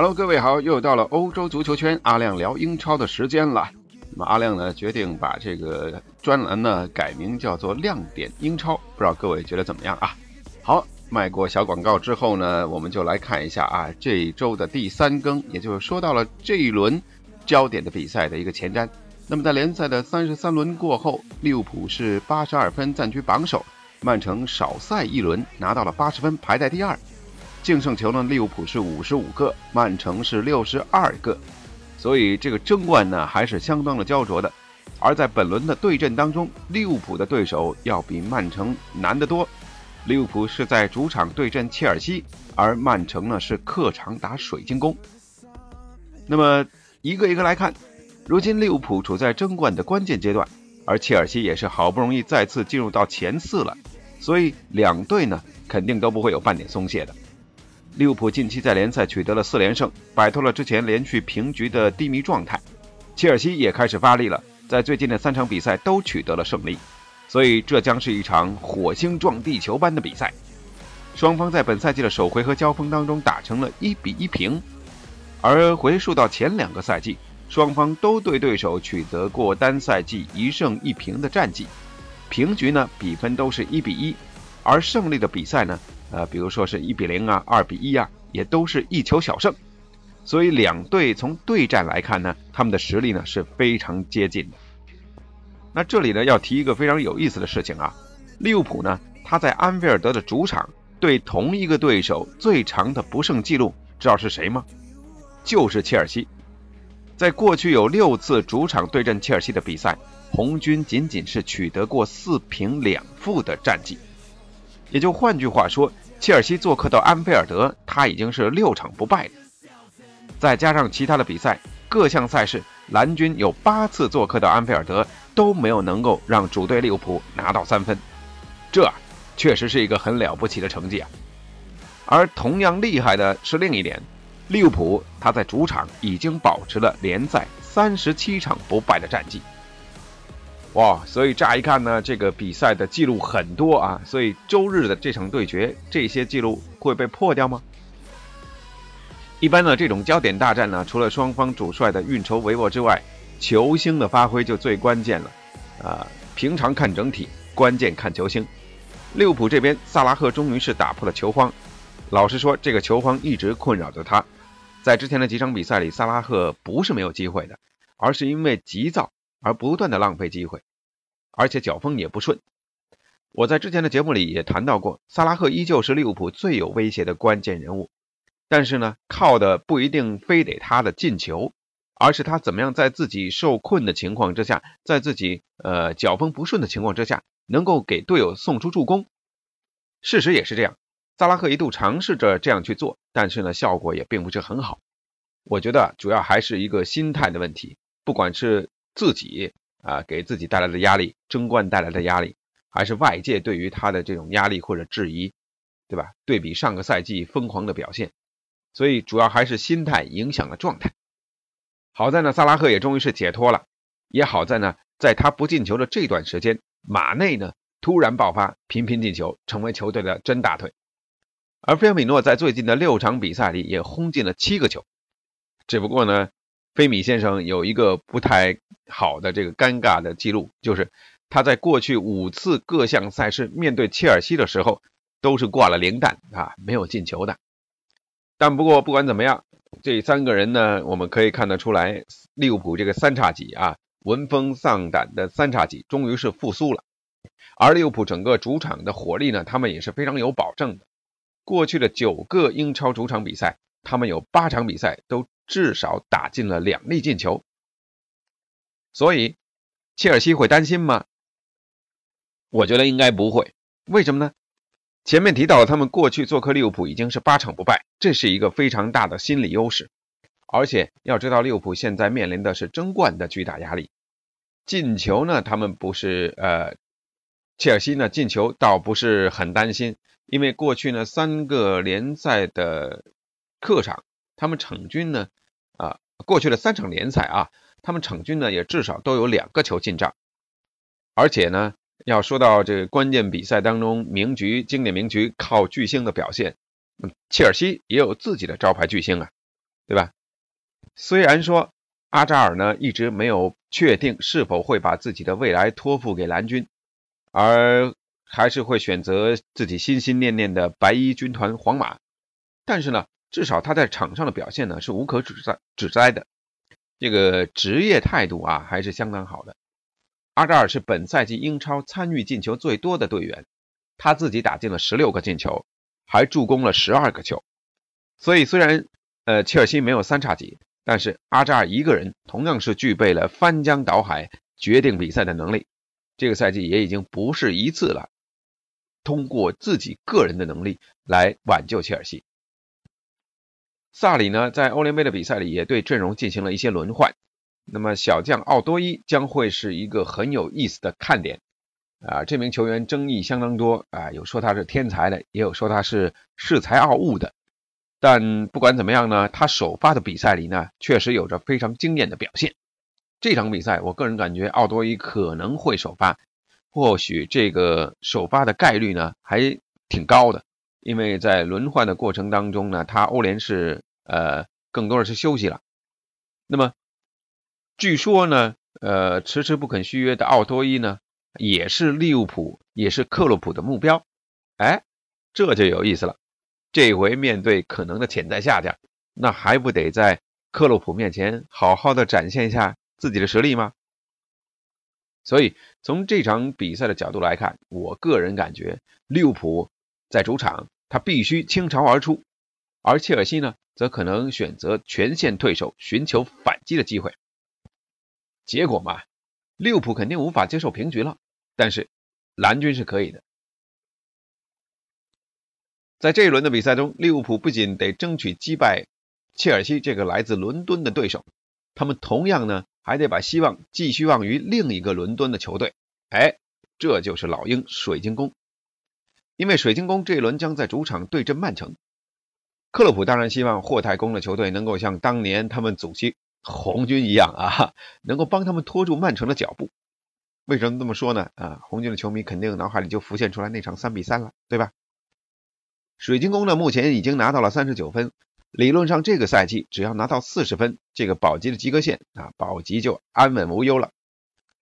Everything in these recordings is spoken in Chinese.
Hello，各位好，又到了欧洲足球圈阿亮聊英超的时间了。那么阿亮呢，决定把这个专栏呢改名叫做“亮点英超”，不知道各位觉得怎么样啊？好，卖过小广告之后呢，我们就来看一下啊，这一周的第三更，也就是说到了这一轮焦点的比赛的一个前瞻。那么在联赛的三十三轮过后，利物浦是八十二分暂居榜首，曼城少赛一轮拿到了八十分，排在第二。净胜球呢？利物浦是五十五个，曼城是六十二个，所以这个争冠呢还是相当的焦灼的。而在本轮的对阵当中，利物浦的对手要比曼城难得多。利物浦是在主场对阵切尔西，而曼城呢是客场打水晶宫。那么一个一个来看，如今利物浦处在争冠的关键阶段，而切尔西也是好不容易再次进入到前四了，所以两队呢肯定都不会有半点松懈的。利物浦近期在联赛取得了四连胜，摆脱了之前连续平局的低迷状态。切尔西也开始发力了，在最近的三场比赛都取得了胜利，所以这将是一场火星撞地球般的比赛。双方在本赛季的首回合交锋当中打成了一比一平，而回溯到前两个赛季，双方都对对手取得过单赛季一胜一平的战绩，平局呢比分都是一比一，而胜利的比赛呢。呃，比如说是一比零啊，二比一啊，也都是一球小胜，所以两队从对战来看呢，他们的实力呢是非常接近的。那这里呢要提一个非常有意思的事情啊，利物浦呢他在安菲尔德的主场对同一个对手最长的不胜记录，知道是谁吗？就是切尔西，在过去有六次主场对阵切尔西的比赛，红军仅仅是取得过四平两负的战绩。也就换句话说，切尔西做客到安菲尔德，他已经是六场不败的。再加上其他的比赛，各项赛事，蓝军有八次做客到安菲尔德都没有能够让主队利物浦拿到三分，这确实是一个很了不起的成绩啊。而同样厉害的是另一点，利物浦他在主场已经保持了联赛三十七场不败的战绩。哇，所以乍一看呢，这个比赛的记录很多啊，所以周日的这场对决，这些记录会被破掉吗？一般呢，这种焦点大战呢，除了双方主帅的运筹帷幄之外，球星的发挥就最关键了。啊，平常看整体，关键看球星。利物浦这边，萨拉赫终于是打破了球荒。老实说，这个球荒一直困扰着他。在之前的几场比赛里，萨拉赫不是没有机会的，而是因为急躁。而不断的浪费机会，而且脚风也不顺。我在之前的节目里也谈到过，萨拉赫依旧是利物浦最有威胁的关键人物。但是呢，靠的不一定非得他的进球，而是他怎么样在自己受困的情况之下，在自己呃脚风不顺的情况之下，能够给队友送出助攻。事实也是这样，萨拉赫一度尝试着这样去做，但是呢，效果也并不是很好。我觉得主要还是一个心态的问题，不管是。自己啊，给自己带来的压力，争冠带来的压力，还是外界对于他的这种压力或者质疑，对吧？对比上个赛季疯狂的表现，所以主要还是心态影响了状态。好在呢，萨拉赫也终于是解脱了，也好在呢，在他不进球的这段时间，马内呢突然爆发，频频进球，成为球队的真大腿。而菲尔米诺在最近的六场比赛里也轰进了七个球，只不过呢。菲米先生有一个不太好的这个尴尬的记录，就是他在过去五次各项赛事面对切尔西的时候，都是挂了零蛋啊，没有进球的。但不过不管怎么样，这三个人呢，我们可以看得出来，利物浦这个三叉戟啊，闻风丧胆的三叉戟终于是复苏了。而利物浦整个主场的火力呢，他们也是非常有保证的。过去的九个英超主场比赛，他们有八场比赛都。至少打进了两粒进球，所以切尔西会担心吗？我觉得应该不会。为什么呢？前面提到，他们过去做客利物浦已经是八场不败，这是一个非常大的心理优势。而且要知道，利物浦现在面临的是争冠的巨大压力。进球呢，他们不是呃，切尔西呢进球倒不是很担心，因为过去呢三个联赛的客场，他们场均呢啊，过去的三场联赛啊，他们场均呢也至少都有两个球进账。而且呢，要说到这个关键比赛当中名局、经典名局靠巨星的表现，切尔西也有自己的招牌巨星啊，对吧？虽然说阿扎尔呢一直没有确定是否会把自己的未来托付给蓝军，而还是会选择自己心心念念的白衣军团皇马，但是呢，至少他在场上的表现呢是无可指摘指摘的，这个职业态度啊还是相当好的。阿扎尔是本赛季英超参与进球最多的队员，他自己打进了十六个进球，还助攻了十二个球，所以虽然呃切尔西没有三叉戟。但是阿扎尔一个人同样是具备了翻江倒海、决定比赛的能力。这个赛季也已经不是一次了，通过自己个人的能力来挽救切尔西。萨里呢，在欧联杯的比赛里也对阵容进行了一些轮换。那么小将奥多伊将会是一个很有意思的看点啊！这名球员争议相当多啊，有说他是天才的，也有说他是恃才傲物的。但不管怎么样呢，他首发的比赛里呢，确实有着非常惊艳的表现。这场比赛，我个人感觉奥多伊可能会首发，或许这个首发的概率呢还挺高的，因为在轮换的过程当中呢，他欧联是呃更多的是休息了。那么据说呢，呃迟迟不肯续约的奥多伊呢，也是利物浦也是克洛普的目标。哎，这就有意思了。这回面对可能的潜在下家，那还不得在克洛普面前好好的展现一下自己的实力吗？所以从这场比赛的角度来看，我个人感觉利物浦在主场他必须倾巢而出，而切尔西呢，则可能选择全线退守，寻求反击的机会。结果嘛，利物浦肯定无法接受平局了，但是蓝军是可以的。在这一轮的比赛中，利物浦不仅得争取击败切尔西这个来自伦敦的对手，他们同样呢还得把希望寄希望于另一个伦敦的球队。哎，这就是老鹰水晶宫。因为水晶宫这一轮将在主场对阵曼城，克洛普当然希望霍太公的球队能够像当年他们祖籍红军一样啊，能够帮他们拖住曼城的脚步。为什么这么说呢？啊，红军的球迷肯定脑海里就浮现出来那场三比三了，对吧？水晶宫呢，目前已经拿到了三十九分，理论上这个赛季只要拿到四十分，这个保级的及格线啊，保级就安稳无忧了。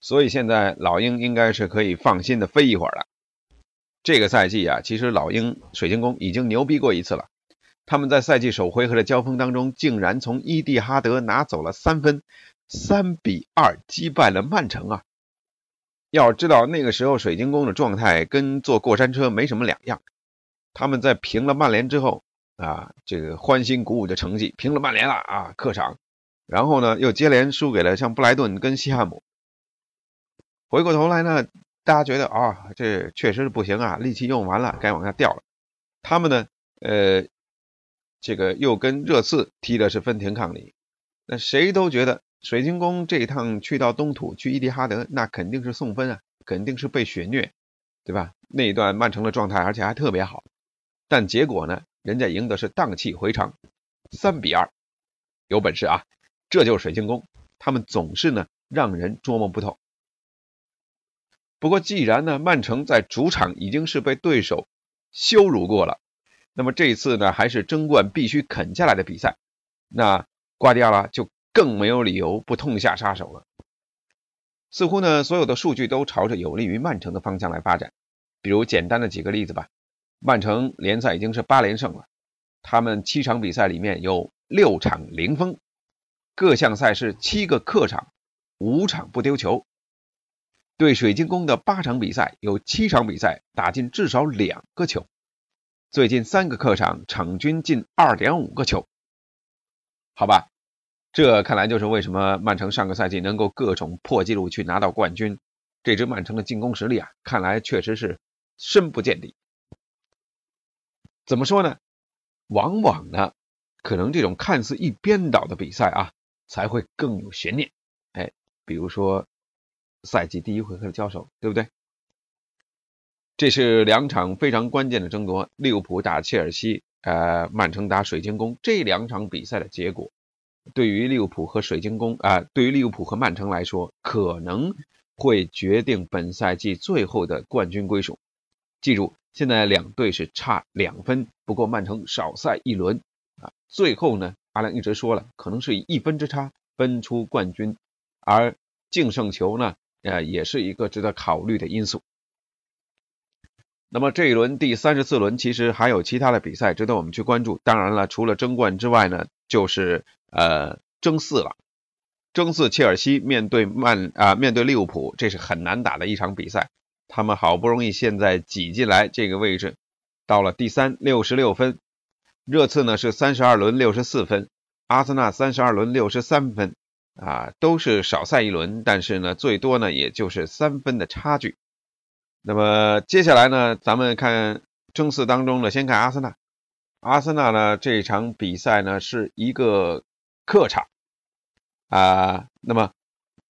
所以现在老鹰应该是可以放心的飞一会儿了。这个赛季啊，其实老鹰水晶宫已经牛逼过一次了，他们在赛季首回合的交锋当中，竟然从伊蒂哈德拿走了三分，三比二击败了曼城啊！要知道那个时候水晶宫的状态跟坐过山车没什么两样。他们在平了曼联之后啊，这个欢欣鼓舞的成绩，平了曼联了啊，客场，然后呢又接连输给了像布莱顿跟西汉姆。回过头来呢，大家觉得啊，这确实是不行啊，力气用完了，该往下掉了。他们呢，呃，这个又跟热刺踢的是分庭抗礼。那谁都觉得水晶宫这一趟去到东土，去伊蒂哈德，那肯定是送分啊，肯定是被血虐，对吧？那一段曼城的状态，而且还特别好。但结果呢？人家赢的是荡气回肠，三比二，有本事啊！这就是水晶宫，他们总是呢让人捉摸不透。不过既然呢曼城在主场已经是被对手羞辱过了，那么这一次呢还是争冠必须啃下来的比赛，那瓜迪奥拉就更没有理由不痛下杀手了。似乎呢所有的数据都朝着有利于曼城的方向来发展，比如简单的几个例子吧。曼城联赛已经是八连胜了，他们七场比赛里面有六场零封，各项赛事七个客场，五场不丢球。对水晶宫的八场比赛有七场比赛打进至少两个球，最近三个客场场均进二点五个球。好吧，这看来就是为什么曼城上个赛季能够各种破纪录去拿到冠军。这支曼城的进攻实力啊，看来确实是深不见底。怎么说呢？往往呢，可能这种看似一边倒的比赛啊，才会更有悬念。哎，比如说赛季第一回合的交手，对不对？这是两场非常关键的争夺，利物浦打切尔西，呃，曼城打水晶宫。这两场比赛的结果，对于利物浦和水晶宫啊，对于利物浦和曼城来说，可能会决定本赛季最后的冠军归属。记住。现在两队是差两分，不过曼城少赛一轮啊。最后呢，阿亮一直说了，可能是以一分之差分出冠军，而净胜球呢，呃，也是一个值得考虑的因素。那么这一轮第三十四轮，其实还有其他的比赛值得我们去关注。当然了，除了争冠之外呢，就是呃争四了。争四，切尔西面对曼啊，面对利物浦，这是很难打的一场比赛。他们好不容易现在挤进来这个位置，到了第三，六十六分。热刺呢是三十二轮六十四分，阿森纳三十二轮六十三分，啊，都是少赛一轮，但是呢，最多呢也就是三分的差距。那么接下来呢，咱们看争四当中呢，先看阿森纳。阿森纳呢这场比赛呢是一个客场，啊，那么。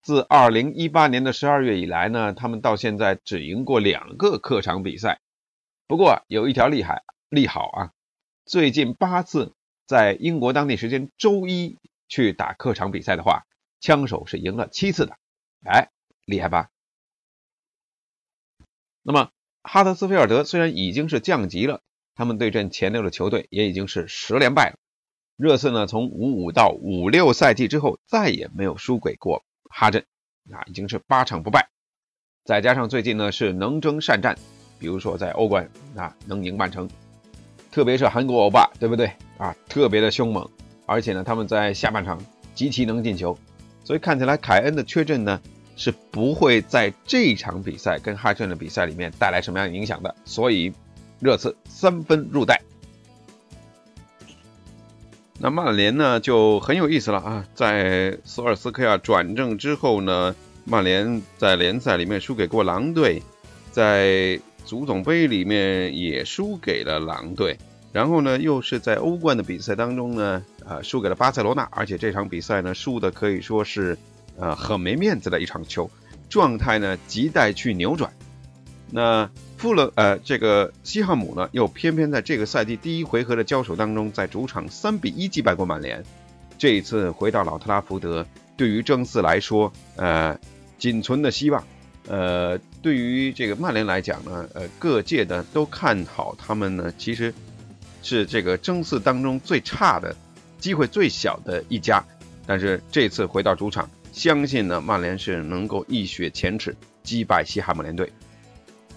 自二零一八年的十二月以来呢，他们到现在只赢过两个客场比赛。不过有一条厉害利好啊，最近八次在英国当地时间周一去打客场比赛的话，枪手是赢了七次的。哎，厉害吧？那么哈德斯菲尔德虽然已经是降级了，他们对阵前六的球队也已经是十连败了。热刺呢，从五五到五六赛季之后再也没有输给过。哈镇啊，已经是八场不败，再加上最近呢是能征善战，比如说在欧冠啊能赢曼城，特别是韩国欧巴，对不对啊？特别的凶猛，而且呢他们在下半场极其能进球，所以看起来凯恩的缺阵呢是不会在这场比赛跟哈镇的比赛里面带来什么样的影响的，所以热刺三分入袋。那曼联呢就很有意思了啊，在索尔斯克亚转正之后呢，曼联在联赛里面输给过狼队，在足总杯里面也输给了狼队，然后呢又是在欧冠的比赛当中呢，呃输给了巴塞罗那，而且这场比赛呢输的可以说是呃很没面子的一场球，状态呢亟待去扭转，那。富勒呃，这个西汉姆呢，又偏偏在这个赛季第一回合的交手当中，在主场三比一击败过曼联。这一次回到老特拉福德，对于争四来说，呃，仅存的希望。呃，对于这个曼联来讲呢，呃，各界的都看好他们呢，其实是这个争四当中最差的、机会最小的一家。但是这次回到主场，相信呢，曼联是能够一雪前耻，击败西汉姆联队。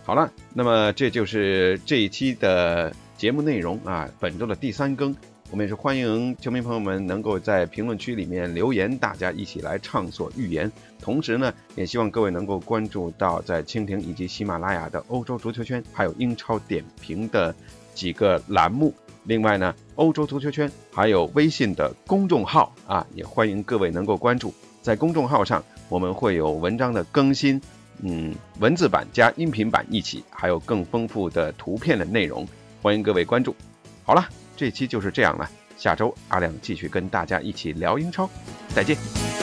好了，那么这就是这一期的节目内容啊，本周的第三更，我们也是欢迎球迷朋友们能够在评论区里面留言，大家一起来畅所欲言。同时呢，也希望各位能够关注到在蜻蜓以及喜马拉雅的欧洲足球圈，还有英超点评的几个栏目。另外呢，欧洲足球圈还有微信的公众号啊，也欢迎各位能够关注。在公众号上，我们会有文章的更新。嗯，文字版加音频版一起，还有更丰富的图片的内容，欢迎各位关注。好了，这期就是这样了，下周阿亮继续跟大家一起聊英超，再见。